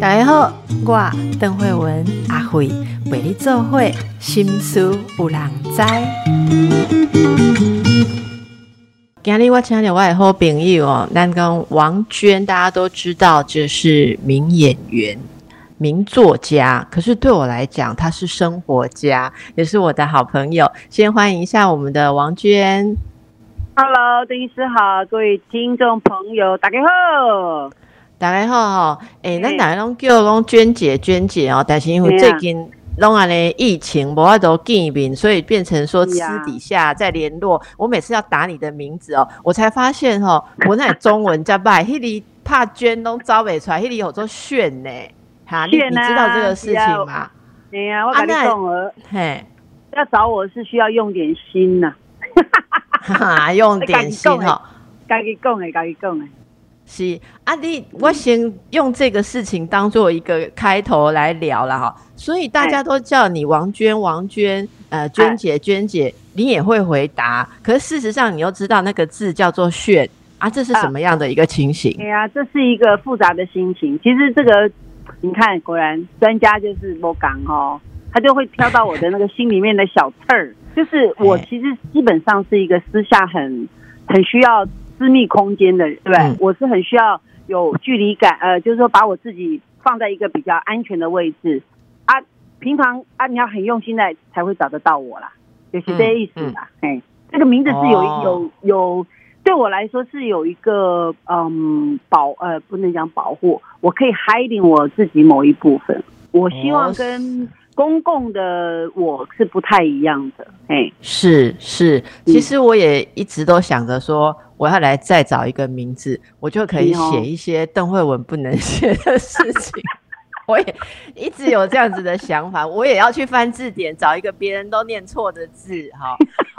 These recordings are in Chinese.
大家好，我邓慧文阿慧为你做会心思有人知。今日我请到我好朋友哦，咱讲王娟，大家都知道这是名演员、名作家，可是对我来讲，她是生活家，也是我的好朋友。先欢迎一下我们的王娟。Hello，邓医师好，各位听众朋友，大家好。大家好哈，诶、嘿咱大家拢叫讲娟姐娟姐哦，但是因为最近拢安尼疫情无法度见面，所以变成说私底下再联络。我每次要打你的名字哦，我才发现吼，我那中文加拜，迄里怕娟拢招不出来，迄里有做炫呢。哈，你你知道这个事情吗？哎呀，我跟你啊那讲哦，嘿，要找我是需要用点心呐、哈哈，用点心我跟你讲吼。该己讲的，该己讲的。是啊你，我先用这个事情当做一个开头来聊了哈，所以大家都叫你王娟，王娟，呃，娟姐，娟姐，你也会回答，可是事实上你又知道那个字叫做炫啊，这是什么样的一个情形哎？呀，这是一个复杂的心情。其实这个，你看，果然专家就是不讲哦，他就会挑到我的那个心里面的小刺儿。就是我哎其实基本上是一个私下很很需要私密空间的人，对不对？嗯我是很需要有距离感，呃，就是说把我自己放在一个比较安全的位置啊。平常啊，你要很用心的才会找得到我啦，就是这个意思啦。哎、这个名字是有哦有有。对我来说是有一个嗯保呃不能讲保护，我可以 hiding 我自己某一部分。我希哦望跟公共的我是不太一样的，哎，是是，其实我也一直都想着说，我要来再找一个名字，我就可以写一些邓慧文不能写的事情。我也一直有这样子的想法，我也要去翻字典，找一个别人都念错的字。好，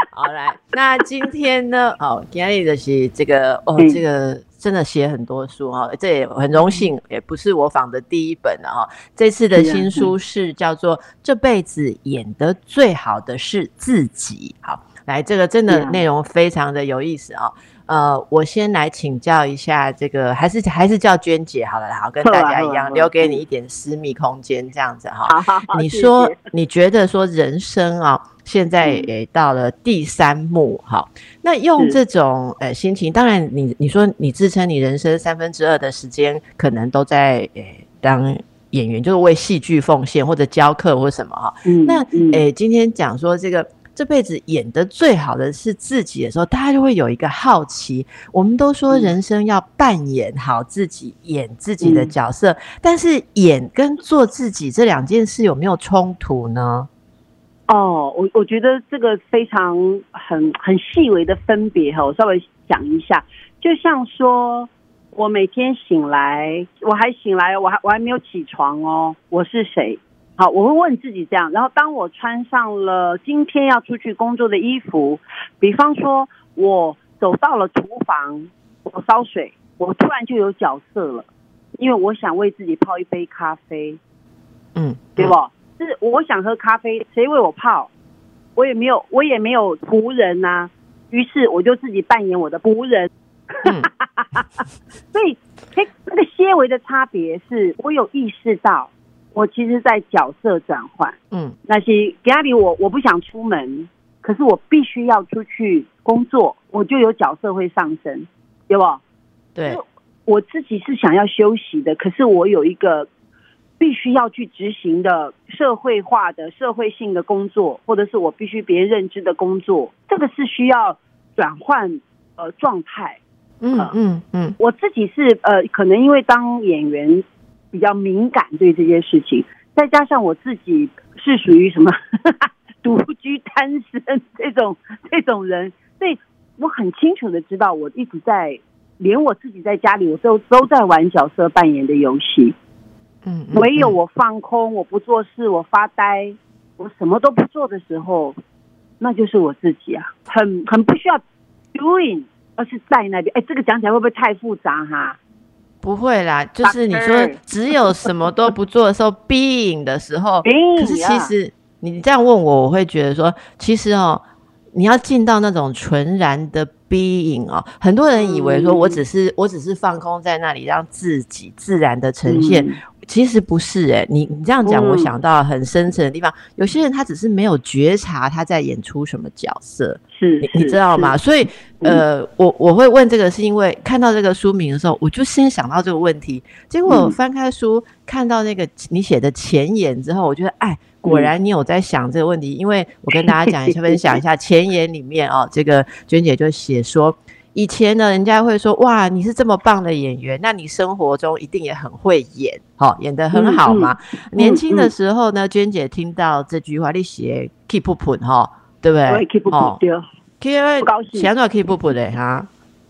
好来，那今天呢？好，今天的是这个哦，嗯这个真的写很多书哈，这也很荣幸，也不是我仿的第一本了哈。这次的新书是叫做《这辈子演得最好的是自己》。好，来，这个真的内容非常的有意思啊。呃，我先来请教一下这个，还是还是叫娟姐好了，好，跟大家一样，留给你一点私密空间，这样子哈。好好好，你说你觉得说人生啊，现在嗯也到了第三幕，哈，那用是这种呃心情，当然你你说你自称你人生三分之二的时间可能都在呃当演员，就是为戏剧奉献或者教课或什么哈。嗯那嗯诶，今天讲说这个。这辈子演的最好的是自己的时候，大家就会有一个好奇。我们都说嗯人生要扮演好自己，演自己的嗯角色，但是演跟做自己这两件事有没有冲突呢？哦，我我觉得这个非常很很细微的分别哈，我稍微讲一下，就像说我每天醒来，我还醒来，我还我还没有起床哦，我是谁？好，我会问自己这样，然后当我穿上了今天要出去工作的衣服，比方说我走到了厨房，我烧水，我突然就有角色了，因为我想为自己泡一杯咖啡，嗯，对不？是我想喝咖啡，谁为我泡？我也没有，我也没有仆人呐、于是我就自己扮演我的仆人。嗯 所以，那那个些微的差别是我有意识到，我其实在角色转换。嗯那些家里我我不想出门，可是我必须要出去工作，我就有角色会上升，对不？对，我自己是想要休息的，可是我有一个必须要去执行的社会化的社会性的工作，或者是我必须别人认知的工作，这个是需要转换呃状态。嗯嗯嗯我自己是呃，可能因为当演员比较敏感对这件事情，再加上我自己是属于什么 独居单身这种这种人，所以我很清楚的知道，我一直在连我自己在家里，我都都在玩角色扮演的游戏。嗯，唯有我放空，我不做事，我发呆，我什么都不做的时候，那就是我自己啊，很很不需要 doing，而是在那边。哎，这个讲起来会不会太复杂哈？不会啦，就是你说只有什么都不做的时候，being 的时候可是其呀实你这样问我，我会觉得说，其实哦，你要进到那种纯然的 being 哦，很多人以为说我只是、我只是放空在那里，让自己自然的呈现。嗯其实不是哎、你你这样讲，嗯我想到很深层的地方。有些人他只是没有觉察他在演出什么角色，是你你知道吗？？所以嗯呃，我我会问这个，是因为看到这个书名的时候，我就先想到这个问题。结果翻开书，看到那个你写的前言之后，我觉得哎，果然你有在想这个问题。因为我跟大家讲一下，分享一下前言里面哦，这个娟姐就写说。以前呢，人家会说哇，你是这么棒的演员，那你生活中一定也很会演，好、演得很好嘛。年轻的时候呢，娟姐听到这句话，你写 keep up 哈，对不对？我也 keep 不哦丢。keep 不高兴写哪 keep up 的哈？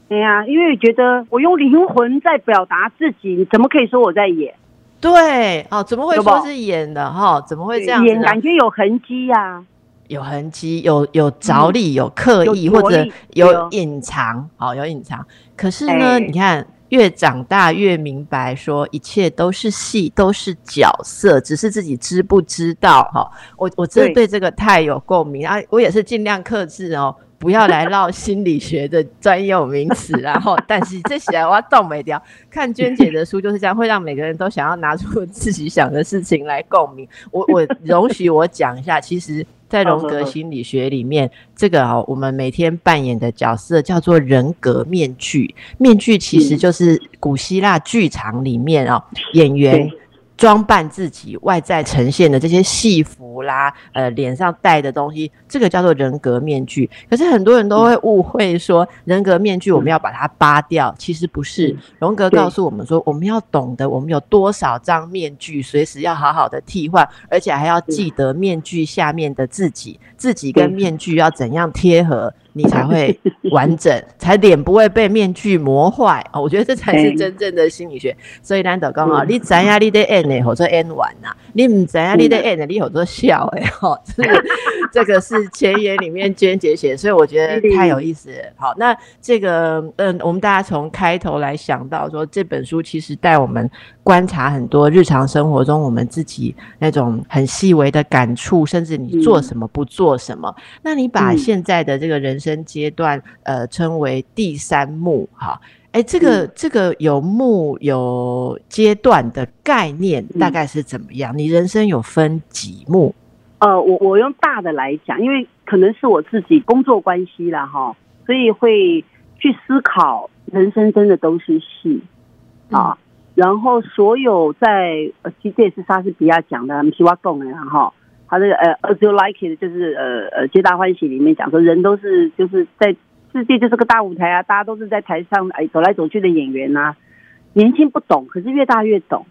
对呀、因为觉得我用灵魂在表达自己，你怎么可以说我在演？对，哦，怎么会说是演的哈？怎么会这样子？演感觉有痕迹呀、有痕迹，有有着力，有刻意，嗯或者有有隐藏，好、有隐藏。可是呢，哎你看，越长大越明白，说一切都是戏，都是角色，只是自己知不知道。哈、我我真的对对这个太有共鸣啊！我也是尽量克制哦。不要来唠心理学的专有名词，然后，但是这写来我要动没掉。看娟姐的书就是这样，会让每个人都想要拿出自己想的事情来共鸣。我我容许我讲一下，其实，在荣格心理学里面，这个哦，我们每天扮演的角色叫做人格面具。面具其实就是古希腊剧场里面哦，演员对装扮自己外在呈现的这些戏服啦，呃，脸上戴的东西，这个叫做人格面具。可是很多人都会误会说，人格面具我们要把它扒掉，其实不是嗯。荣格告诉我们说，我们要懂得我们有多少张面具，随时要好好的替换，而且还要记得面具下面的自己，自己跟面具要怎样贴合，你才会完整，才脸不会被面具磨坏。哦，我觉得这才是真正的心理学。所以咱就讲哦，嗯你知影你在演的，或者演完呐；你唔知影你在演的，你好多笑的吼。这个这个是前言里面娟姐写，所以我觉得太有意思了。好，那这个嗯，我们大家从开头来想到说，这本书其实带我们观察很多日常生活中我们自己那种很细微的感触，甚至你做什么不做什么。那你把嗯现在的这个人生阶段，呃，称为第三幕，哈。哎，这个、嗯这个有幕有阶段的概念，嗯大概是怎么样？你人生有分几幕？呃，我我用大的来讲，因为可能是我自己工作关系啦哈，所以会去思考人生真的都是戏啊。然后所有在呃，其实这也是莎士比亚讲的，皮瓦贡的然后他的呃，As You Like It 就是呃呃，皆大欢喜里面讲说，人都是就是在世界就是个大舞台啊，大家都是在台上哎走来走去的演员呐、年轻不懂，可是越大越懂，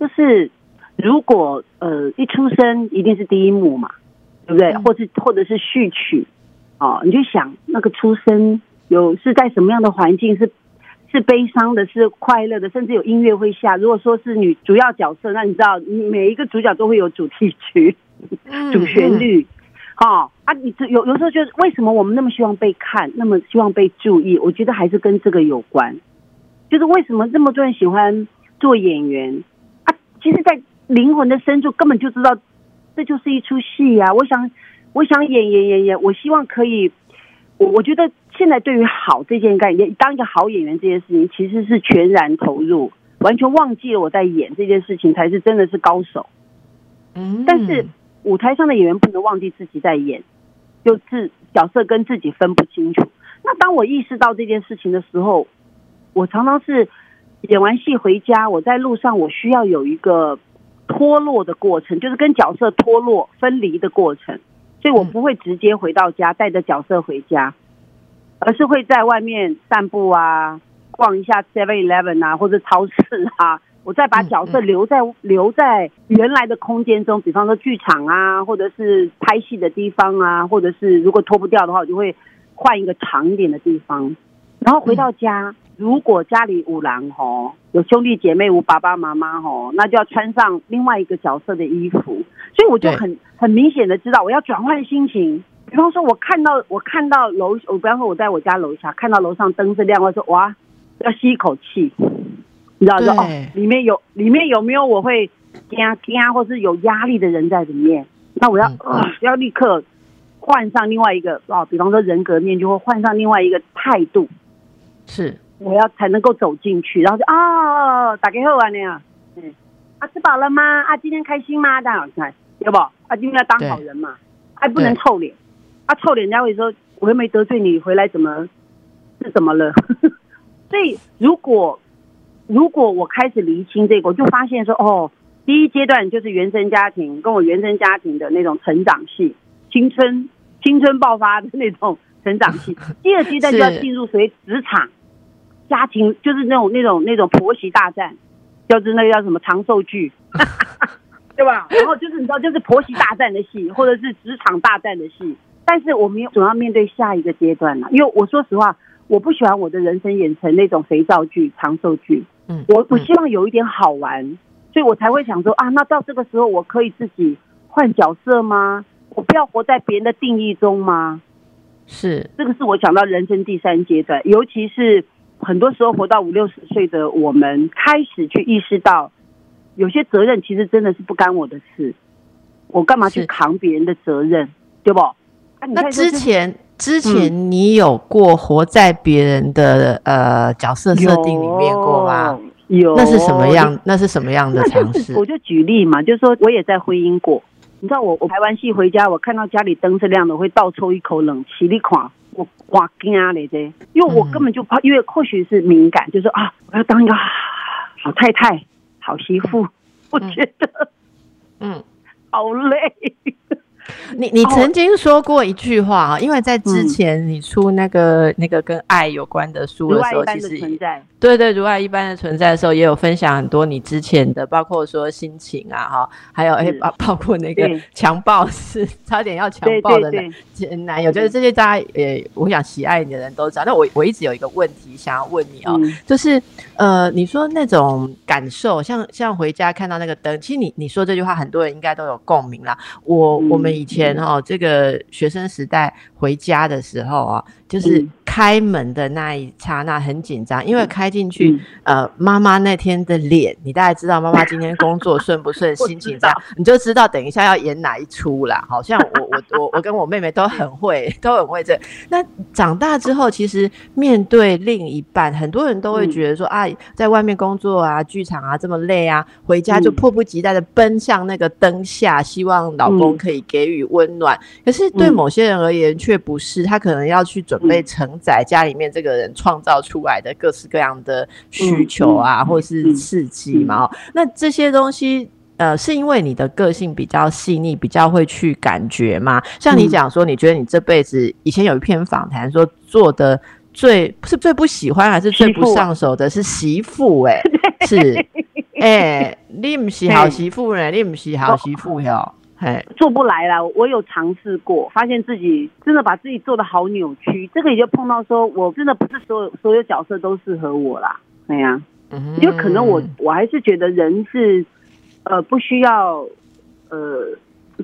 就是如果呃一出生一定是第一幕嘛，对不对？嗯。或是或者是序曲，哦，你就想那个出生有是在什么样的环境，是是悲伤的，是快乐的，甚至有音乐会下。如果说是女主要角色，那你知道每一个主角都会有主题曲、嗯主旋律。哦啊，你这有有时候就是为什么我们那么希望被看，那么希望被注意？我觉得还是跟这个有关。就是为什么这么多人喜欢做演员啊？其实，在灵魂的深处根本就知道，这就是一出戏呀、我想，我想演演演演，我希望可以。我我觉得现在对于好这件概念，当一个好演员这件事情，其实是全然投入，完全忘记了我在演这件事情，才是真的是高手。嗯但是舞台上的演员不能忘记自己在演，就自角色跟自己分不清楚。那当我意识到这件事情的时候，我常常是演完戏回家，我在路上我需要有一个脱落的过程，就是跟角色脱落分离的过程。所以我不会直接回到家带着角色回家，而是会在外面散步啊，逛一下 Seven Eleven 啊，或者超市啊。我再把角色留在、留在原来的空间中，比方说剧场啊，或者是拍戏的地方啊，或者是如果脱不掉的话，我就会换一个长一点的地方。然后回到家，如果家里五郎吼有兄弟姐妹无爸爸妈妈吼，那就要穿上另外一个角色的衣服。所以我就很很明显的知道我要转换心情。比方说，我看到我看到楼，我比方说我在我家楼下看到楼上灯是亮，我说哇，要吸一口气，你知道说哦，里面有里面有没有我会惊惊或是有压力的人在里面？那我要、嗯。呃、要立刻换上另外一个哦，比方说人格面具，或换上另外一个态度，是。我要才能够走进去，然后就啊，打给后啊那样，嗯，啊吃饱了吗？啊今天开心吗？这样看，要不？啊今天要当好人嘛，还不能臭脸，啊臭脸人家会说我又没得罪你，回来怎么是怎么了？所以如果如果我开始厘清这个，我就发现说哦。第一阶段就是原生家庭跟我原生家庭的那种成长戏，青春青春爆发的那种成长戏。第二阶段就要进入属于职场家庭，就是那种那种那种婆媳大战，就是那个叫什么长寿剧，对吧？然后就是你知道，就是婆媳大战的戏，或者是职场大战的戏。但是我们总要面对下一个阶段了，因为我说实话，我不喜欢我的人生演成那种肥皂剧、长寿剧。嗯，我我希望有一点好玩。所以我才会想说啊，那到这个时候我可以自己换角色吗？我不要活在别人的定义中吗？是，这个是我想到人生第三阶段，尤其是很多时候活到五六十岁的我们，开始去意识到，有些责任其实真的是不干我的事，我干嘛去扛别人的责任，对不？那之前之前你有过活在别人的呃角色设定里面过吗？有，那是什么样？那是什么样的尝试？我就举例嘛，就是说我也在婚姻过。你知道我我拍完戏回家，我看到家里灯是亮的，我会倒抽一口冷气。你看我哇惊啊嘞这，因为我根本就怕，因为或许是敏感，就是啊，我要当一个好太太、好媳妇，我觉得嗯，好累。你你曾经说过一句话啊，因为在之前你出那个那个跟爱有关的书的时候，其实对对如爱一般的存在的时候，也有分享很多你之前的，包括说心情啊哈，还有哎包包括那个强暴是差点要强暴的前男友，就是这些大家也，我想喜爱你的人都知道。那我我一直有一个问题想要问你哦，就是呃，你说那种感受，像像回家看到那个灯，其实你你说这句话，很多人应该都有共鸣啦。我我们。以前哈，这个学生时代回家的时候啊，就是。开门的那一刹那很紧张，因为开进去，呃，妈妈那天的脸，你大概知道妈妈今天工作顺不顺，心情这样，你就知道等一下要演哪一出啦。好像我我 我我跟我妹妹都很会，都很会这。那长大之后，其实面对另一半，很多人都会觉得说啊，在外面工作啊，剧场啊这么累啊，回家就迫不及待的奔向那个灯下，希望老公可以给予温暖。可是对某些人而言却不是，他可能要去准备承载家里面，这个人创造出来的各式各样的需求啊，或是刺激嘛，那这些东西，呃，是因为你的个性比较细腻，比较会去感觉嘛？像你讲说，你觉得你这辈子以前有一篇访谈说，做的最是最不喜欢还是最不上手的是媳妇？哎，是，哎，你不是好媳妇呢？你不是好媳妇哟。做不来了。我有尝试过，发现自己真的把自己做的好扭曲。这个也就碰到说，我真的不是所有所有角色都适合我啦。对呀，因为可能我我还是觉得人是呃不需要呃，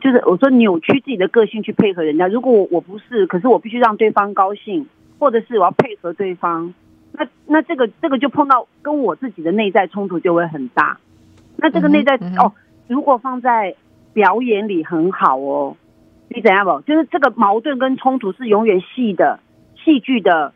就是我说扭曲自己的个性去配合人家。如果我我不是，可是我必须让对方高兴，或者是我要配合对方，那那这个这个就碰到跟我自己的内在冲突就会很大。那这个内在哦，如果放在。表演里很好哦，你怎样不？就是这个矛盾跟冲突是永远戏的戏剧的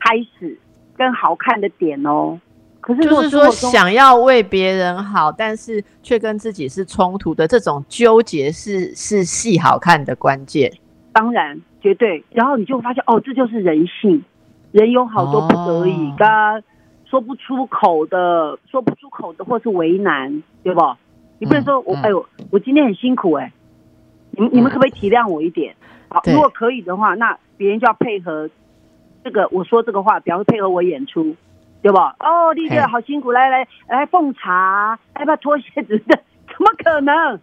开始跟好看的点哦。可是就是说，想要为别人好，但是却跟自己是冲突的这种纠结，是是戏好看的关键。当然，绝对。然后你就发现，哦，这就是人性，人有好多不得已，跟说不出口的，说不出口的，或是为难，对不？你不能说我哎呦，我今天很辛苦哎，你们你们可不可以体谅我一点？好，如果可以的话，那别人就要配合这个我说这个话，表示配合我演出，对吧？哦，丽姐好辛苦，来来来奉茶，要不要脱鞋子？怎么可能？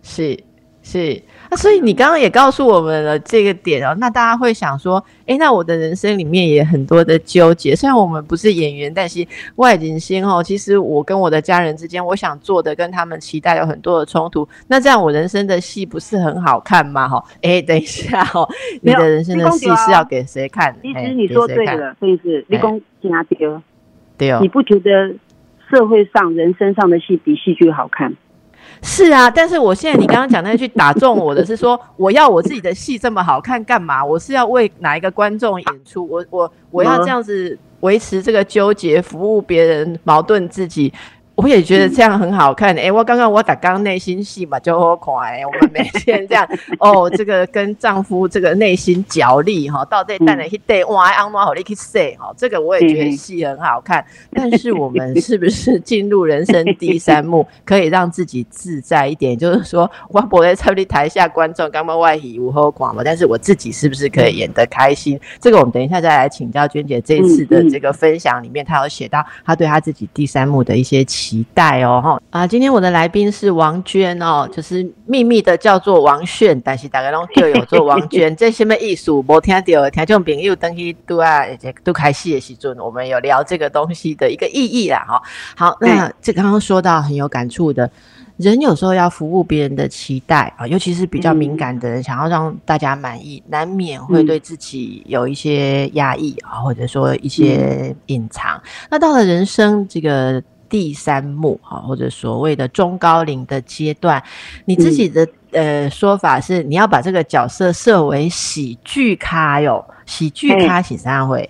是。是啊，所以你刚刚也告诉我们了这个点哦，那大家会想说，哎，那我的人生里面也很多的纠结。虽然我们不是演员，但是外景星哦，其实我跟我的家人之间，我想做的跟他们期待有很多的冲突。那这样我人生的戏不是很好看吗？哈，哎，等一下哦，你的人生的戏是要给谁看？其实你说对了，所以是立功加丢，对哦。你不觉得社会上人生上的戏比戏剧好看？是啊，但是我现在你刚刚讲那句打中我的是说，我要我自己的戏这么好看干嘛？我是要为哪一个观众演出？我我我要这样子维持这个纠结，服务别人，矛盾自己。我也觉得这样很好看。哎，我刚刚我打刚内心戏嘛，就好看。哎，我们每天这样 哦，这个跟丈夫这个内心角力哈，到这带来一对哇，安妈好你去 say 哈，这个我也觉得戏很好看。但是我们是不是进入人生第三幕，可以让自己自在一点？就是说，我不在差不台下观众刚刚外语无好看嘛，但是我自己是不是可以演得开心？这个我们等一下再来请教娟姐。这一次的这个分享里面，她有写到她对她自己第三幕的一些。期待哦哈啊！今天我的来宾是王娟哦，就是秘密的叫做王炫，但是大家拢叫有做王娟，这什么艺术？无听到听众朋友等于都啊都开戏的时阵，我们有聊这个东西的一个意义啦哈。好，那这刚刚说到很有感触的，人有时候要服务别人的期待啊，尤其是比较敏感的人，想要让大家满意，难免会对自己有一些压抑啊，或者说一些隐藏。那到了人生这个。第三幕哈，或者所谓的中高龄的阶段，你自己的呃说法是，你要把这个角色设为喜剧咖哟，喜剧咖喜三会，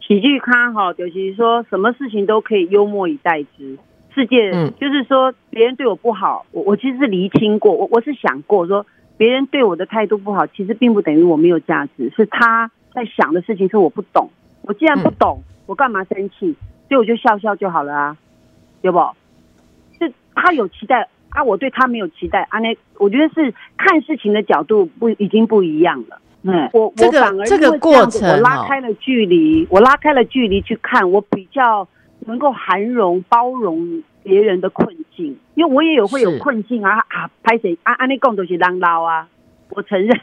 喜剧咖哈，就是说什么事情都可以幽默以待之。世界就是说，别人对我不好，我我其实是厘清过，我我是想过说，别人对我的态度不好，其实并不等于我没有价值，是他在想的事情是我不懂，我既然不懂，我干嘛生气？所以我就笑笑就好了啊。有不？是他有期待啊，我对他没有期待啊。那我觉得是看事情的角度不已经不一样了。嗯，我我反而这个过程，我拉开了距离，我拉开了距离去看，我比较能够涵容包容别人的困境，因为我也有会有困境啊啊，拍谁啊？安尼讲都是人捞啊。我承认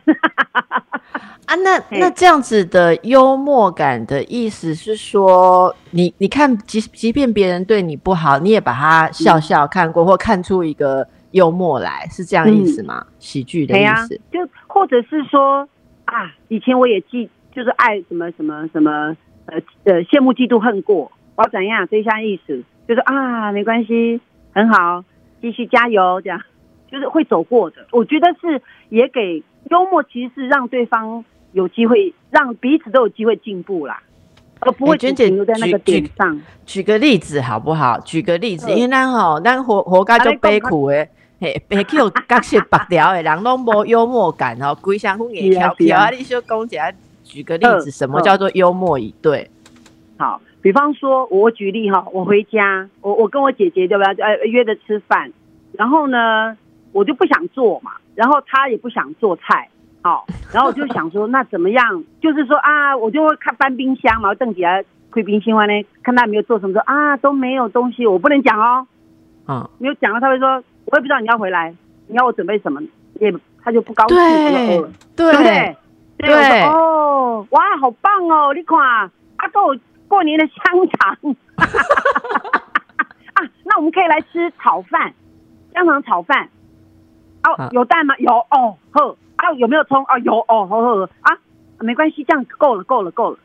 啊，那那这样子的幽默感的意思是说，你你看，即即便别人对你不好，你也把他笑笑看过，或看出一个幽默来，是这样意思吗？喜剧的意思，就或者是说啊，以前我也记，就是爱什么什么什么，呃呃，羡慕嫉妒恨过，我怎样？这项意思就是啊，没关系，很好，继续加油，这样。就是会走过的，我觉得是也给幽默，其实是让对方有机会，让彼此都有机会进步啦，呃不会仅停留在那个点上。举个例子好不好？举个例子，因为咱吼，咱活活该就悲苦诶，嘿，别叫角色白条诶，人拢无幽默感哦，规相风也调调啊！你说讲起来，举个例子，什么叫做幽默以对？好，比方说，我举例哈，我回家，我我跟我姐姐对不对？呃，约着吃饭，然后呢？我就不想做嘛，然后他也不想做菜，好，然后我就想说，那怎么样？就是说啊，我就会看翻冰箱嘛，邓姐开冰箱呢，看他没有做什么，说啊都没有东西，我不能讲哦，嗯，没有讲了，他会说，我也不知道你要回来，你要我准备什么，也他就不高兴，对对对对，哦，哇，好棒哦，你看，阿豆过年的香肠，啊，那我们可以来吃炒饭，香肠炒饭。哦，有蛋吗？有哦，呵，啊，有没有葱？啊，有哦，呵呵啊，没关系，这样够了，够了，够了，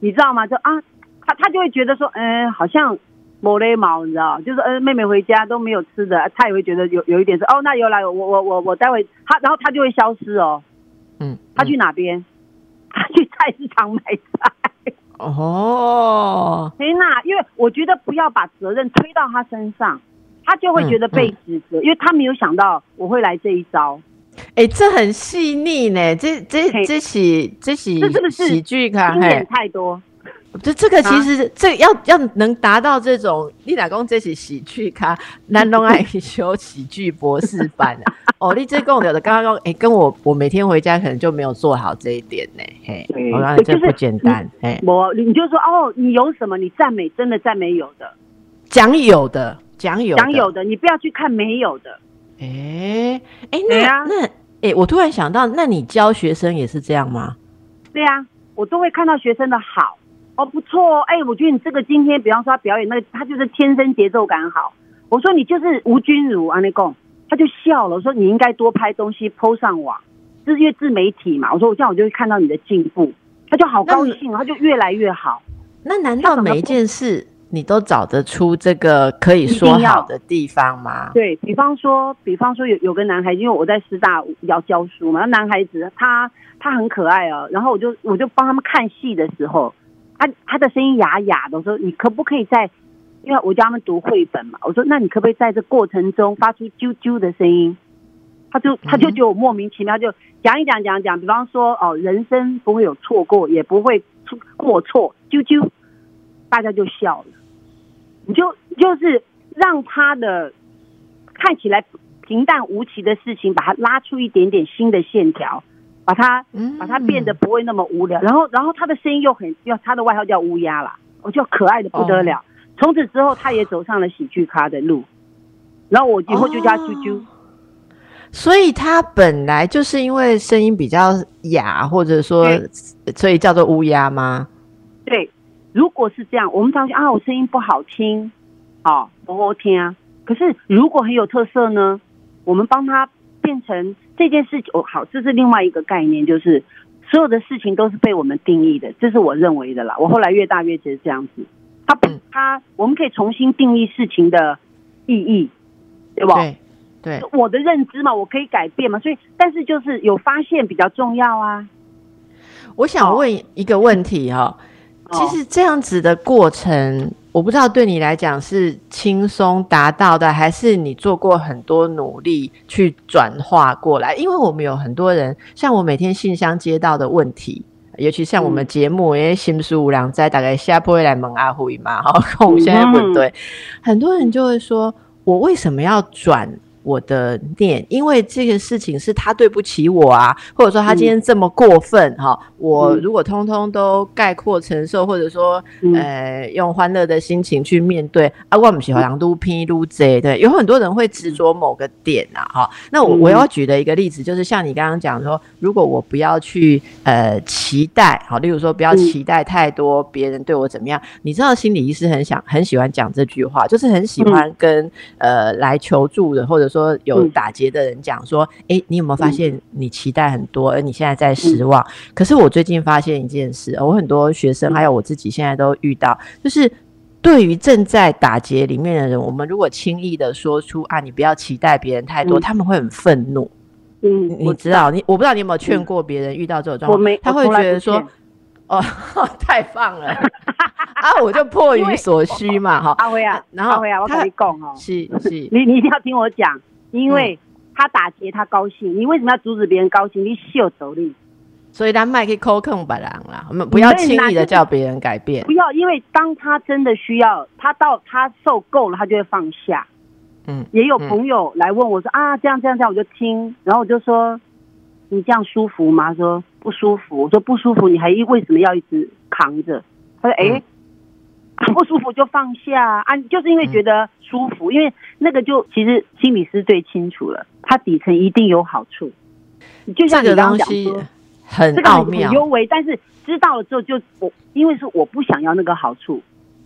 你知道吗？就啊，他他就会觉得说，嗯，好像抹了毛，你知道，就是嗯，妹妹回家都没有吃的，他也会觉得有有一点是，哦，那有来，我我我我待会他，然后他就会消失哦，嗯，他去哪边？他去菜市场买菜。哦，天哪，因为我觉得不要把责任推到他身上。他就会觉得被指责，因为他没有想到我会来这一招。哎，这很细腻呢，这这这喜这喜喜剧卡，经典太多。这这个其实这要要能达到这种，你老公这是喜剧咖，南东爱修喜剧博士班啊。哦，你这跟我的刚刚说，哎，跟我我每天回家可能就没有做好这一点呢。嘿，我刚才这不简单。哎，我你就说哦，你有什么？你赞美真的赞美有的，讲有的。讲有讲有的，你不要去看没有的。哎哎，那那哎，我突然想到，那你教学生也是这样吗？对呀，我都会看到学生的好哦，不错哦。哎，我觉得你这个今天，比方说他表演那个，他就是天生节奏感好。我说你就是吴君如啊，那贡，他就笑了。我说你应该多拍东西，PO 上网，是因为自媒体嘛。我说我这样我就会看到你的进步，他就好高兴，他就越来越好。那难道每一件事？你都找得出这个可以说好的地方吗？对比方说，比方说有有个男孩子，因为我在师大要教书嘛，那男孩子他他很可爱哦，然后我就我就帮他们看戏的时候，他他的声音哑哑的，我说你可不可以在，因为我教他们读绘本嘛，我说那你可不可以在这过程中发出啾啾的声音？他就他就觉得我莫名其妙，就讲一讲讲讲，比方说哦，人生不会有错过，也不会出过错，啾啾，大家就笑了。你就就是让他的看起来平淡无奇的事情，把它拉出一点点新的线条，把它把它变得不会那么无聊。然后然后他的声音又很，要他的外号叫乌鸦啦，我就可爱的不得了。从此之后，他也走上了喜剧咖的路。然后我以后就叫啾啾。所以他本来就是因为声音比较哑，或者说，所以叫做乌鸦吗？对。如果是这样，我们常常啊，我声音不好听，好，不好听啊。可是如果很有特色呢，我们帮他变成这件事情哦，好，这是另外一个概念，就是所有的事情都是被我们定义的，这是我认为的啦。我后来越大越觉得这样子，他不，他我们可以重新定义事情的意义，对吧？对，对，我的认知嘛，我可以改变嘛，所以，但是就是有发现比较重要啊。我想问一个问题哈。其实这样子的过程，我不知道对你来讲是轻松达到的，还是你做过很多努力去转化过来。因为我们有很多人，像我每天信箱接到的问题，尤其像我们节目，因为新书无良在，大概下播会来蒙阿虎嘛，好，跟我现在不对，很多人就会说，我为什么要转？我的念，因为这个事情是他对不起我啊，或者说他今天这么过分哈，我如果通通都概括承受，或者说呃用欢乐的心情去面对啊，我们喜欢撸拼撸贼，对，有很多人会执着某个点啊，哈，那我我要举的一个例子就是像你刚刚讲说，如果我不要去呃期待，好，例如说不要期待太多别人对我怎么样，你知道心理医师很想很喜欢讲这句话，就是很喜欢跟呃来求助的或者说。说有打劫的人讲说，哎，你有没有发现你期待很多，而你现在在失望？可是我最近发现一件事，我很多学生还有我自己现在都遇到，就是对于正在打劫里面的人，我们如果轻易的说出啊，你不要期待别人太多，他们会很愤怒。嗯，你知道，你我不知道你有没有劝过别人遇到这种状况，他会觉得说，哦，太棒了 啊，我就迫于所需嘛，哈。阿辉啊，然后阿辉啊，我跟你讲哦，是是，你你一定要听我讲。因为他打劫，他高兴。你为什么要阻止别人高兴？你秀走力，所以他麦克扣控白狼啦。我们不要轻易的叫别人改变。不要，因为当他真的需要，他到他受够了，他就会放下。嗯，也有朋友来问我说啊，这样这样这样，我就听，然后我就说，你这样舒服吗？说不舒服。我说不舒服，你还为什么要一直扛着？他说哎。不舒服就放下啊，就是因为觉得舒服，因为那个就其实心理师最清楚了，他底层一定有好处。就像你刚刚讲说，很奥妙、优微，但是知道了之后就我，因为是我不想要那个好处，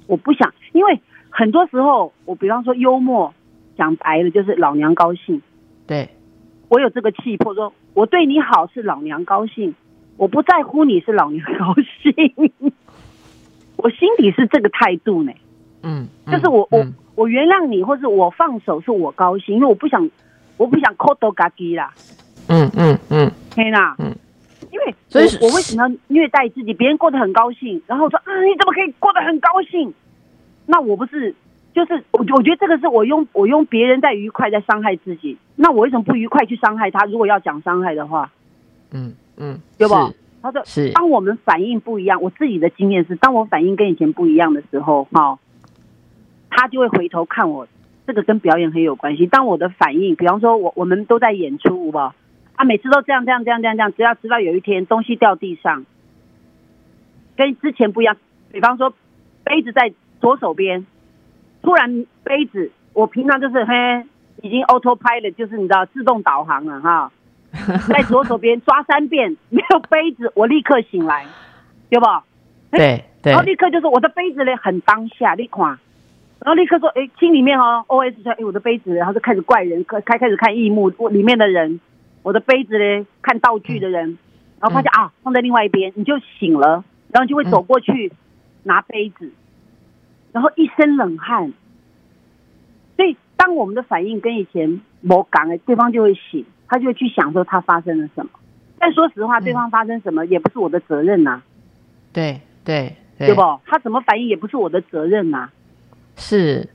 我不想，因为很多时候我比方说幽默，讲白了就是老娘高兴。对，我有这个气魄，说我对你好是老娘高兴，我不在乎你是老牛高兴。我心底是这个态度呢，嗯，就是我我我原谅你，或是我放手是我高兴，因为我不想我不想扣多嘎叽啦，嗯嗯嗯，天哪，嗯，因为所以我为什么要虐待自己？别人过得很高兴，然后说嗯，你怎么可以过得很高兴？那我不是就是我我觉得这个是我用我用别人在愉快在伤害自己，那我为什么不愉快去伤害他？如果要讲伤害的话，嗯嗯，对不？他说：“是当我们反应不一样，我自己的经验是，当我反应跟以前不一样的时候，哈，他就会回头看我。这个跟表演很有关系。当我的反应，比方说，我我们都在演出，吧，啊，每次都这样这样这样这样这样，只要知道有一天东西掉地上，跟之前不一样。比方说，杯子在左手边，突然杯子，我平常就是嘿，已经 auto pilot，就是你知道自动导航了，哈。” 在左手边抓三遍，没有杯子，我立刻醒来，对不？对对。然后立刻就说我的杯子呢很当下，立刻。然后立刻说，哎，心里面哦，O S 说，哎，我的杯子，然后就开始怪人，开开始看异幕，里面的人，我的杯子呢，看道具的人，然后发现啊，放在另外一边，你就醒了，然后就会走过去拿杯子。然后一身冷汗。所以，当我们的反应跟以前某港哎，对方就会醒，他就会去想说他发生了什么。但说实话，对方发生什么也不是我的责任呐。对对对不？他怎么反应也不是我的责任呐。是，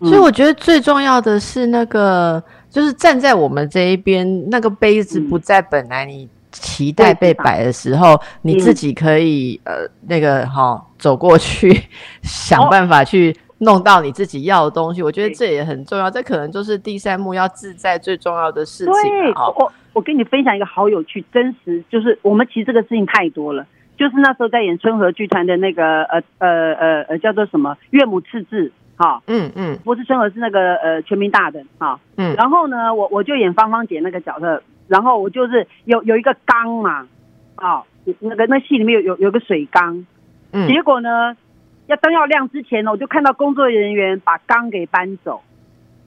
所以我觉得最重要的是那个，就是站在我们这一边，那个杯子不在本来你期待被摆的时候，你自己可以呃那个哈走过去，想办法去。弄到你自己要的东西，我觉得这也很重要。这可能就是第三幕要自在最重要的事情。对，我我跟你分享一个好有趣、真实，就是我们其实这个事情太多了。就是那时候在演春和剧团的那个呃呃呃呃叫做什么岳母刺字，哈，嗯嗯，不是春和是那个呃全民大的哈，嗯，然后呢，我我就演芳芳姐那个角色，然后我就是有有一个缸嘛，啊，那个那戏里面有有有个水缸，嗯，结果呢。要灯要亮之前呢，我就看到工作人员把缸给搬走，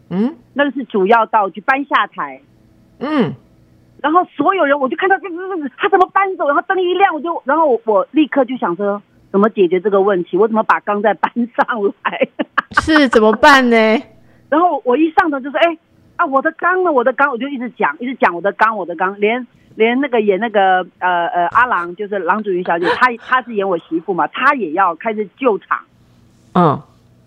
嗯，那个是主要道具，搬下台，嗯，然后所有人我就看到这这这他怎么搬走，然后灯一亮我就，然后我我立刻就想说怎么解决这个问题，我怎么把缸再搬上来？是怎么办呢？然后我一上头就说，哎啊，我的缸呢？我的缸，我就一直讲，一直讲我的缸，我的缸，连。连那个演那个呃呃阿郎就是郎祖云小姐，她她是演我媳妇嘛，她也要开始救场。嗯，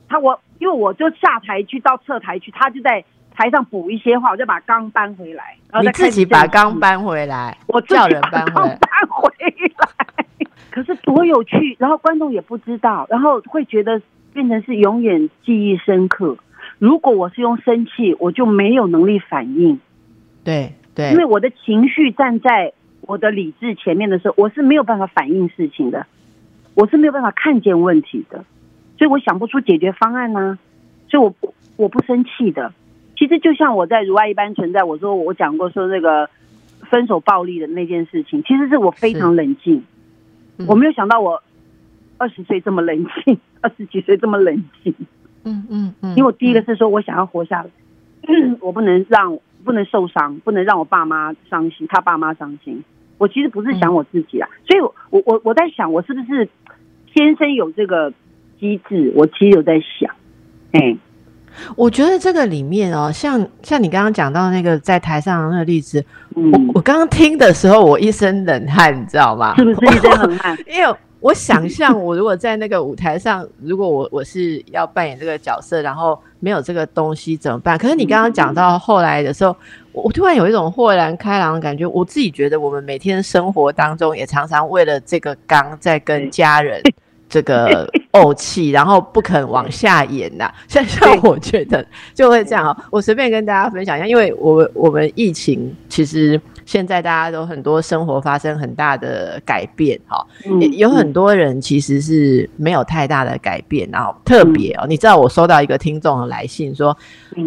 她我因为我就下台去到侧台去，她就在台上补一些话，我就把缸搬回来。你自己把缸搬回来，我叫人搬回来。搬回来，可是多有趣，然后观众也不知道，然后会觉得变成是永远记忆深刻。如果我是用生气，我就没有能力反应。对。因为我的情绪站在我的理智前面的时候，我是没有办法反映事情的，我是没有办法看见问题的，所以我想不出解决方案呢。所以我我不生气的。其实就像我在如爱一般存在，我说我讲过说那个分手暴力的那件事情，其实是我非常冷静。我没有想到我二十岁这么冷静，二十几岁这么冷静。嗯嗯嗯。因为我第一个是说我想要活下来，我不能让。不能受伤，不能让我爸妈伤心，他爸妈伤心。我其实不是想我自己啊，所以，我我我在想，我是不是天生有这个机制？我其实有在想，哎，我觉得这个里面哦，像像你刚刚讲到那个在台上那个例子，我我刚刚听的时候，我一身冷汗，你知道吗？是不是一身冷汗？因为。我想象，我如果在那个舞台上，如果我我是要扮演这个角色，然后没有这个东西怎么办？可是你刚刚讲到后来的时候，我突然有一种豁然开朗的感觉。我自己觉得，我们每天生活当中也常常为了这个缸在跟家人这个怄气，然后不肯往下演呐。像 像我觉得就会这样啊。我随便跟大家分享一下，因为我我们疫情其实。现在大家都很多生活发生很大的改变，哈，有很多人其实是没有太大的改变，然后特别哦，你知道我收到一个听众的来信说，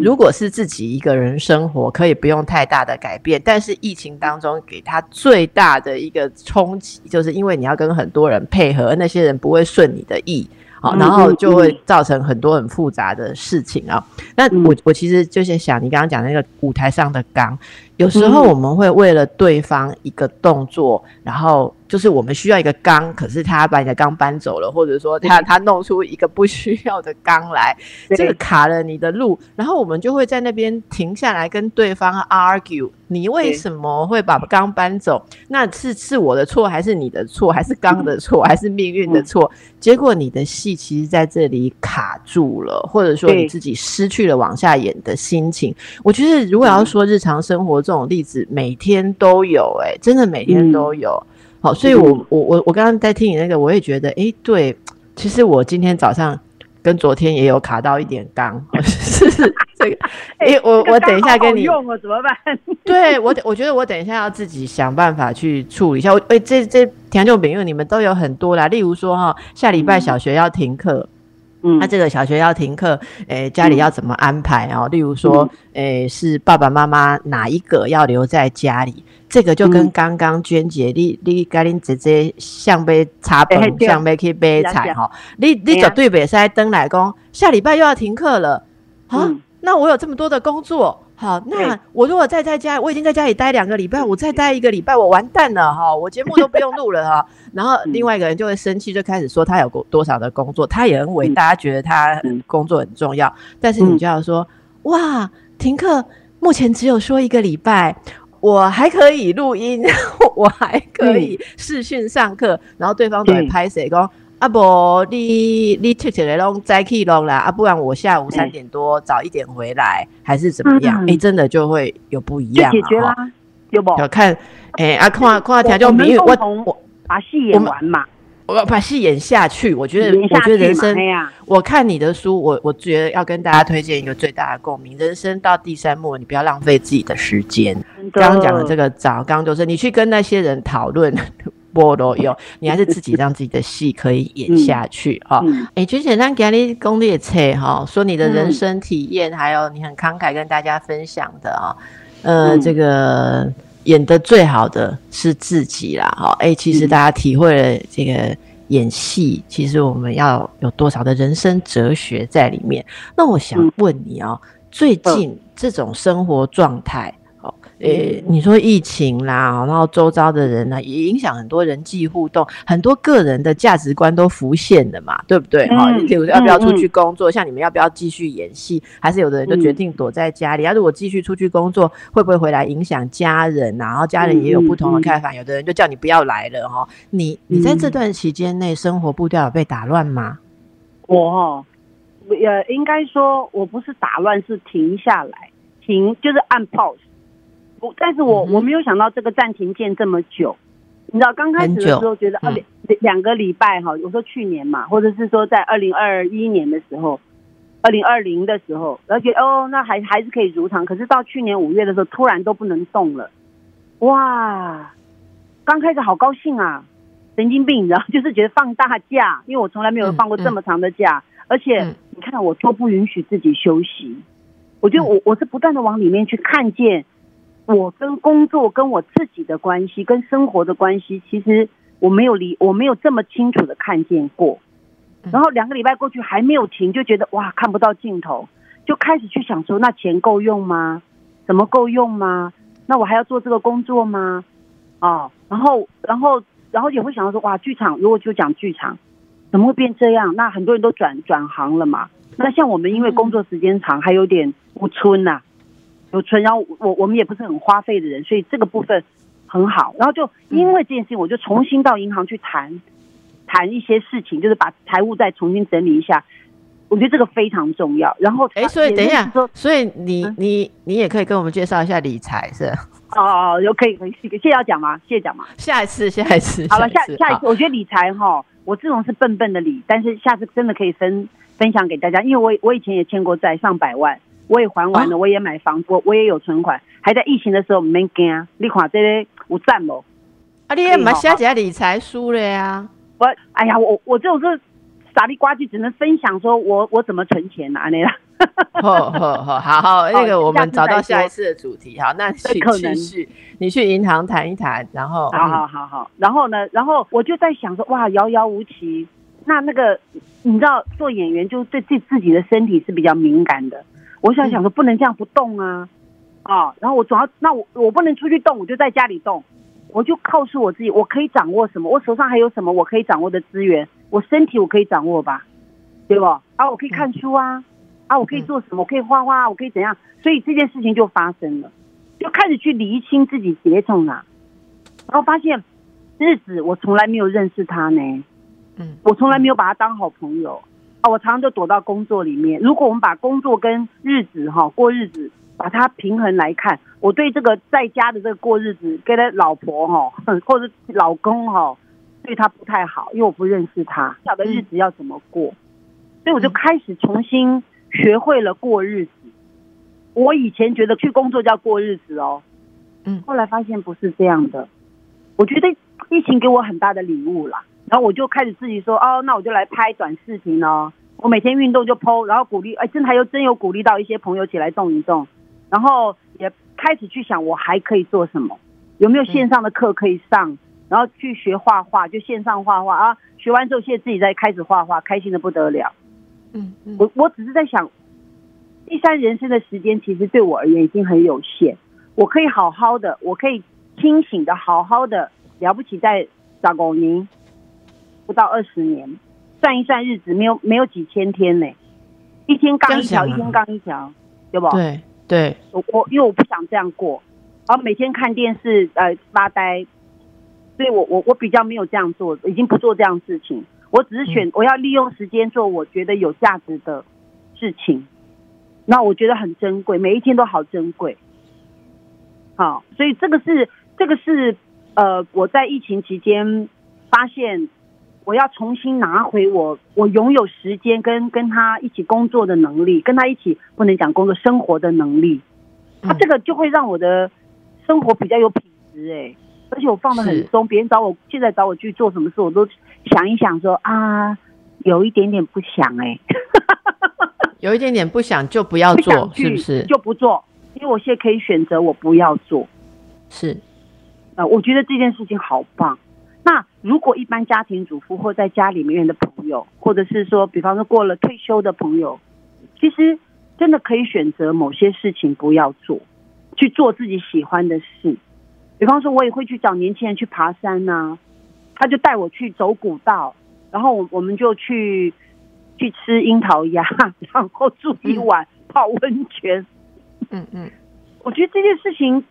如果是自己一个人生活，可以不用太大的改变，但是疫情当中给他最大的一个冲击，就是因为你要跟很多人配合，那些人不会顺你的意。好，然后就会造成很多很复杂的事情啊。那我我其实就是想，你刚刚讲那个舞台上的钢，有时候我们会为了对方一个动作，然后。就是我们需要一个缸，可是他把你的缸搬走了，或者说他他弄出一个不需要的缸来，这个卡了你的路，然后我们就会在那边停下来跟对方 argue，你为什么会把缸搬走？那是是我的错，还是你的错，还是缸的错，还是命运的错？结果你的戏其实在这里卡住了，或者说你自己失去了往下演的心情。我觉得如果要说日常生活这种例子，每天都有，哎，真的每天都有。好，所以我我我我刚刚在听你那个，我也觉得，哎，对，其实我今天早上跟昨天也有卡到一点缸，是这个，哎，我我等一下跟你用了怎么办？对我，我觉得我等一下要自己想办法去处理一下。我哎，这这田就饼，因为你们都有很多啦，例如说哈，下礼拜小学要停课。嗯，那这个小学要停课，诶，家里要怎么安排哦？例如说，诶，是爸爸妈妈哪一个要留在家里？这个就跟刚刚娟姐，你你跟恁姐姐像杯茶杯，像杯去买菜哈。你你绝对袂使登来讲，下礼拜又要停课了啊？那我有这么多的工作，好，那我如果再在家，我已经在家里待两个礼拜，我再待一个礼拜，我完蛋了哈，我节目都不用录了哈。然后另外一个人就会生气，就开始说他有多少的工作，他也很伟大，觉得他工作很重要。但是你就要说，哇，停课目前只有说一个礼拜。我还可以录音，我还可以视讯上课，然后对方都会拍谁讲啊不，你你切切来弄再去弄啦啊，不然我下午三点多早一点回来，还是怎么样？哎，真的就会有不一样，解决啦，有不？要看，哎啊，看看条就没有我我把戏演完嘛。我把戏演下去，我觉得，我觉得人生，我看你的书，我我觉得要跟大家推荐一个最大的共鸣：人生到第三幕，你不要浪费自己的时间。刚刚讲的这个早，刚刚就是你去跟那些人讨论，波罗有，你还是自己让自己的戏可以演下去 哈！哎，就简单给你攻略册哈，说你的人生体验，还有你很慷慨跟大家分享的啊，呃，这个。演的最好的是自己啦，哈，哎，其实大家体会了这个演戏，其实我们要有多少的人生哲学在里面？那我想问你哦，最近这种生活状态。诶，你说疫情啦，然后周遭的人呢，也影响很多人际互动，很多个人的价值观都浮现的嘛，对不对？哈，比如说要不要出去工作，像你们要不要继续演戏，还是有的人就决定躲在家里。啊，如果继续出去工作，会不会回来影响家人？然后家人也有不同的看法，有的人就叫你不要来了哈。你你在这段期间内生活步调有被打乱吗？我哈，呃，应该说我不是打乱，是停下来，停就是按 pause。但是我我没有想到这个暂停键这么久，你知道刚开始的时候觉得啊两两个礼拜哈，我说去年嘛，或者是说在二零二一年的时候，二零二零的时候，而且哦那还还是可以如常，可是到去年五月的时候突然都不能动了，哇，刚开始好高兴啊，神经病，你知道，就是觉得放大假，因为我从来没有放过这么长的假，而且你看我都不允许自己休息，我觉得我我是不断的往里面去看见。我跟工作、跟我自己的关系、跟生活的关系，其实我没有理，我没有这么清楚的看见过。然后两个礼拜过去还没有停，就觉得哇看不到尽头，就开始去想说：那钱够用吗？怎么够用吗？那我还要做这个工作吗？哦，然后，然后，然后也会想到说：哇，剧场如果就讲剧场，怎么会变这样？那很多人都转转行了嘛。那像我们因为工作时间长，还有点不春呐。有存，然后我我们也不是很花费的人，所以这个部分很好。然后就因为这件事情，我就重新到银行去谈谈一些事情，就是把财务再重新整理一下。我觉得这个非常重要。然后，哎，所以等一下，所以你你你也可以跟我们介绍一下理财，是？哦哦，有可以可以，谢谢要讲吗？谢谢讲吗？下一次，下一次，好了，下下一次，我觉得理财哈，我这种是笨笨的理，但是下次真的可以分分享给大家，因为我我以前也欠过债上百万。我也还完了，我也买房，我我也有存款，还在疫情的时候没惊。你看这个有赞不？啊，你也买写几理财书了呀？我哎呀，我我这种是傻里呱唧，只能分享说我我怎么存钱啊那个。好好好 好，那个我们找到下一次的主题。好，那 去继续，你去银行谈一谈，然后好好好好，然后呢，然后我就在想说，哇，遥遥无期。那那个你知道，做演员就对自自己的身体是比较敏感的。我想想说，不能这样不动啊，啊，然后我总要，那我我不能出去动，我就在家里动，我就告诉我自己，我可以掌握什么，我手上还有什么我可以掌握的资源，我身体我可以掌握吧，对不？啊，我可以看书啊，啊，我可以做什么？我可以画画，我可以怎样？所以这件事情就发生了，就开始去厘清自己结重啊，然后发现日子我从来没有认识他呢，嗯，我从来没有把他当好朋友。啊，我常常就躲到工作里面。如果我们把工作跟日子哈过日子，把它平衡来看，我对这个在家的这个过日子，跟他老婆哈或者老公哈，对他不太好，因为我不认识他，晓得日子要怎么过，所以我就开始重新学会了过日子。我以前觉得去工作叫过日子哦，嗯，后来发现不是这样的。我觉得疫情给我很大的礼物啦。然后我就开始自己说，哦，那我就来拍短视频哦。我每天运动就 PO，然后鼓励，哎，真还有真有鼓励到一些朋友起来动一动。然后也开始去想，我还可以做什么？有没有线上的课可以上？然后去学画画，就线上画画啊。学完之后，现在自己在开始画画，开心的不得了。嗯嗯，我我只是在想，第三人生的时间其实对我而言已经很有限，我可以好好的，我可以清醒的好好的，了不起在找狗宁不到二十年，算一算日子，没有没有几千天呢，一天刚一条，一天刚一条，对不？对对，我我因为我不想这样过，然后每天看电视呃发呆，所以我我我比较没有这样做，已经不做这样事情，我只是选我要利用时间做我觉得有价值的事情。那我觉得很珍贵，每一天都好珍贵。好，所以这个是这个是呃，我在疫情期间发现，我要重新拿回我我拥有时间跟跟他一起工作的能力，跟他一起不能讲工作生活的能力。他这个就会让我的生活比较有品质哎，而且我放的很松，别人找我现在找我去做什么事，我都想一想说啊，有一点点不想 哎。有一点点不想就不要做，是不是？就不做，因为我现在可以选择我不要做。是，呃，我觉得这件事情好棒。那如果一般家庭主妇或在家里面的朋友，或者是说，比方说过了退休的朋友，其实真的可以选择某些事情不要做，去做自己喜欢的事。比方说，我也会去找年轻人去爬山呐，他就带我去走古道，然后我我们就去。去吃樱桃鸭，然后住一晚泡温泉。嗯嗯，我觉得这件事情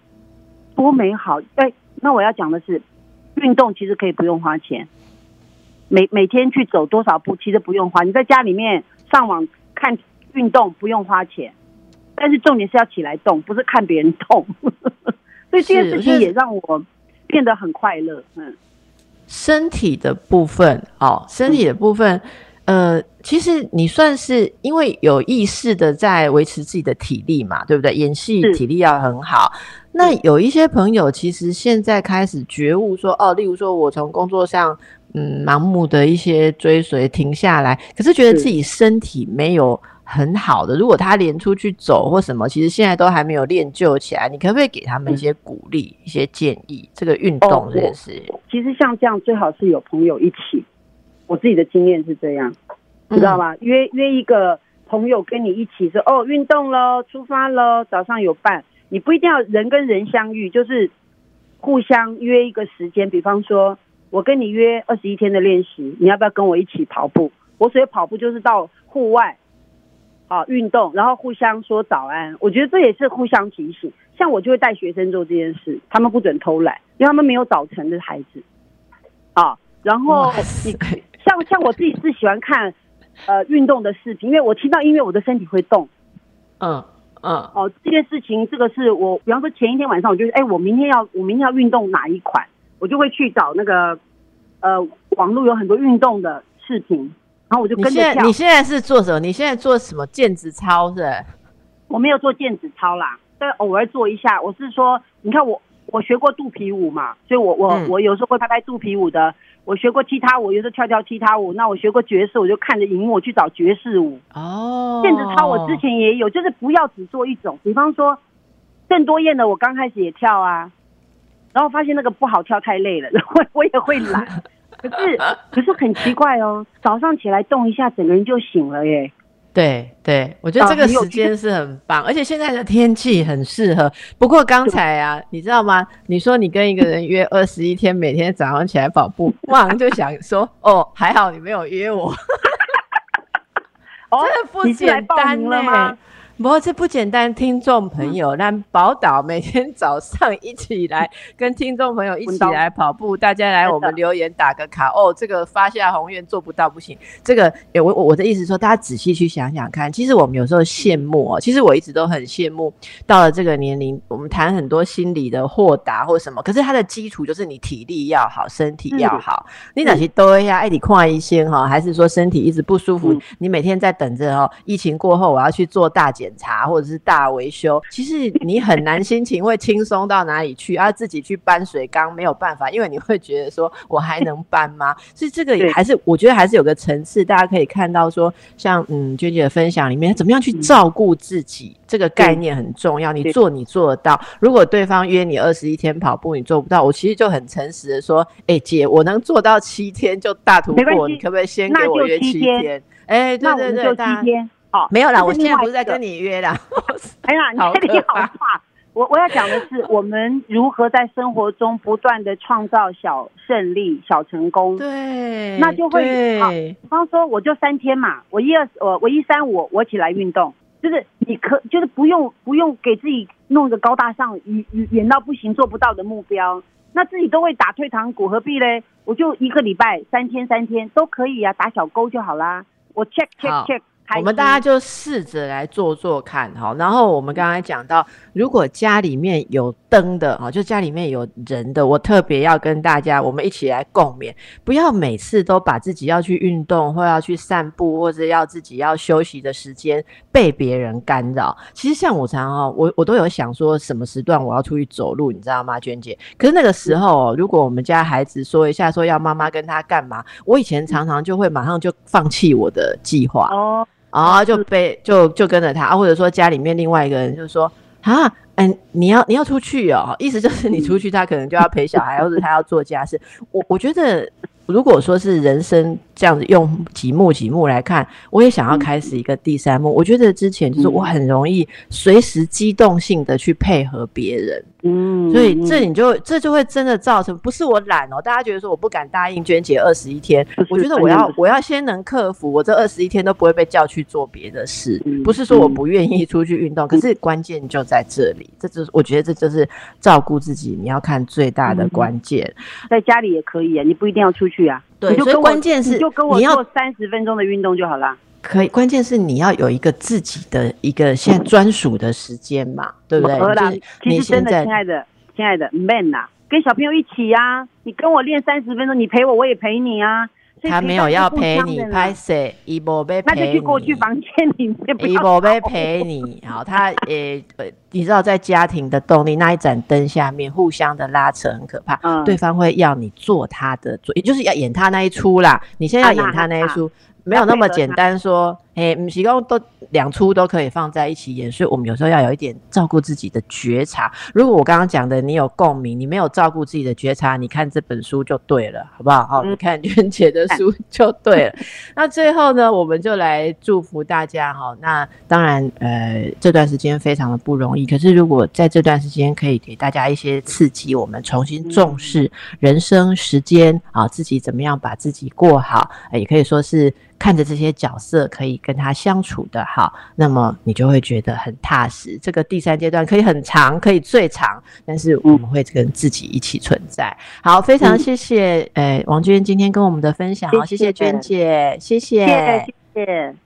多美好。哎，那我要讲的是，运动其实可以不用花钱。每每天去走多少步，其实不用花。你在家里面上网看运动不用花钱，但是重点是要起来动，不是看别人动。所以这件事情也让我变得很快乐。嗯，身体的部分哦，身体的部分。呃，其实你算是因为有意识的在维持自己的体力嘛，对不对？演戏体力要很好。那有一些朋友其实现在开始觉悟说，哦，例如说我从工作上嗯盲目的一些追随停下来，可是觉得自己身体没有很好的。如果他连出去走或什么，其实现在都还没有练就起来，你可不可以给他们一些鼓励、一些建议？这个运动这件事，其实像这样最好是有朋友一起。我自己的经验是这样，你知道吗？约约一个朋友跟你一起说哦，运动喽，出发喽，早上有伴。你不一定要人跟人相遇，就是互相约一个时间。比方说，我跟你约二十一天的练习，你要不要跟我一起跑步？我所谓跑步就是到户外，啊，运动，然后互相说早安。我觉得这也是互相提醒。像我就会带学生做这件事，他们不准偷懒，因为他们没有早晨的孩子，啊，然后你。像像我自己是喜欢看，呃，运动的视频，因为我听到音乐，我的身体会动。嗯嗯。哦，这件事情，这个是我，比方说前一天晚上，我就是哎，我明天要，我明天要运动哪一款，我就会去找那个，呃，网络有很多运动的视频，然后我就跟着跳。你现在是做什么？你现在做什么？毽子操是？我没有做毽子操啦，但偶尔做一下。我是说，你看我，我学过肚皮舞嘛，所以我我我有时候会拍拍肚皮舞的。我学过踢踏舞，有时候跳跳踢踏舞。那我学过爵士，我就看着荧幕去找爵士舞。哦，毽子操我之前也有，就是不要只做一种。比方说，郑多燕的我刚开始也跳啊，然后发现那个不好跳，太累了，我 我也会懒。可是可是很奇怪哦，早上起来动一下，整个人就醒了耶。对对，我觉得这个时间是很棒，而且现在的天气很适合。不过刚才啊，你知道吗？你说你跟一个人约 二十一天，每天早上起来跑步，我好像就想说，哦，还好你没有约我。真的不简单呢。不过这不简单，听众朋友，让宝岛每天早上一起来跟听众朋友一起来跑步，大家来我们留言打个卡哦。这个发下宏愿做不到不行，这个我我的意思说，大家仔细去想想看，其实我们有时候羡慕哦，其实我一直都很羡慕，到了这个年龄，我们谈很多心理的豁达或什么，可是它的基础就是你体力要好，身体要好。你哪些都要爱你跨一些哈，还是说身体一直不舒服，你每天在等着哦，疫情过后我要去做大检。查或者是大维修，其实你很难心情会轻松到哪里去，而自己去搬水缸没有办法，因为你会觉得说我还能搬吗？所以这个还是我觉得还是有个层次，大家可以看到说，像嗯娟姐的分享里面，怎么样去照顾自己，这个概念很重要。你做你做得到，如果对方约你二十一天跑步，你做不到，我其实就很诚实的说，哎姐，我能做到七天就大突破，你可不可以先给我约七天？哎，对对对，七天。好，没有啦，我现在不是在跟你约啦。哎呀，你好这里可怕好怕。我我要讲的是，我们如何在生活中不断的创造小胜利、小成功。对，那就会好对比方说，我就三天嘛，我一二我我一三五我起来运动，就是你可就是不用不用给自己弄一个高大上、远远远到不行做不到的目标，那自己都会打退堂鼓，何必嘞？我就一个礼拜三天三天都可以啊，打小勾就好啦。我 check check check，开我们大家就试着来做做看哈。然后我们刚才讲到，如果家里面有灯的哈，就家里面有人的，我特别要跟大家，我们一起来共勉，不要每次都把自己要去运动或要去散步或者要自己要休息的时间被别人干扰。其实像我常常哦，我我都有想说什么时段我要出去走路，你知道吗，娟姐？可是那个时候哦，如果我们家孩子说一下说要妈妈跟他干嘛，我以前常常就会马上就放弃我的计划。哦，然后就被就就跟着他，啊或者说家里面另外一个人就说啊，嗯，你要你要出去哦，意思就是你出去，他可能就要陪小孩，或者他要做家事。我我觉得，如果说是人生这样子用几幕几幕来看，我也想要开始一个第三幕。我觉得之前就是我很容易随时机动性的去配合别人，嗯，所以这嗯你就这就会真的造成，不是我懒哦，大家觉得说我不敢答应娟姐二十一天我觉得我要我要先能克服，我这二十一天都不会被叫去做别的事，嗯不是说我不愿意出去运动，可是关键就在这里，这就是我觉得这就是照顾自己，你要看最大的嗯关键。在家里也可以啊，你不一定要出去啊。对所以关键是你就跟我做三十分钟的运动就好啦。可以，关键是你要有一个自己的一个现在专属的时间嘛，对不对？我啦就是你其实真的，现在亲爱的，亲爱的 man 呐、跟小朋友一起呀、你跟我练三十分钟，你陪我，我也陪你啊。他没有要陪你陪拍，摄，伊无被那就陪去过去。房间里面，不伊要无被 陪你，好，他也、呃，你知道在家庭的动力那一盏灯下面，互相的拉扯很可怕，嗯对方会要你做他的，做，也就是要演他那一出啦。你现在要演他那一出，没有那么简单说，诶，唔是讲都两出都可以放在一起演，所以我们有时候要有一点照顾自己的觉察。如果我刚刚讲的你有共鸣，你没有照顾自己的觉察，你看这本书就对了，好不好？好，嗯你看娟姐的书就对了。那最后呢，我们就来祝福大家哈。那当然，呃，这段时间非常的不容易。可是如果在这段时间可以给大家一些刺激，我们重新重视人生、时间啊，自己怎么样把自己过好，呃也可以说是看着这些角色可以跟他相处的好，那么你就会觉得很踏实。这个第三阶段可以很长，可以最长，但是我们会跟自己一起存在。好，非常嗯谢谢呃王娟今天跟我们的分享，好，谢谢谢谢娟姐，谢谢谢谢谢谢。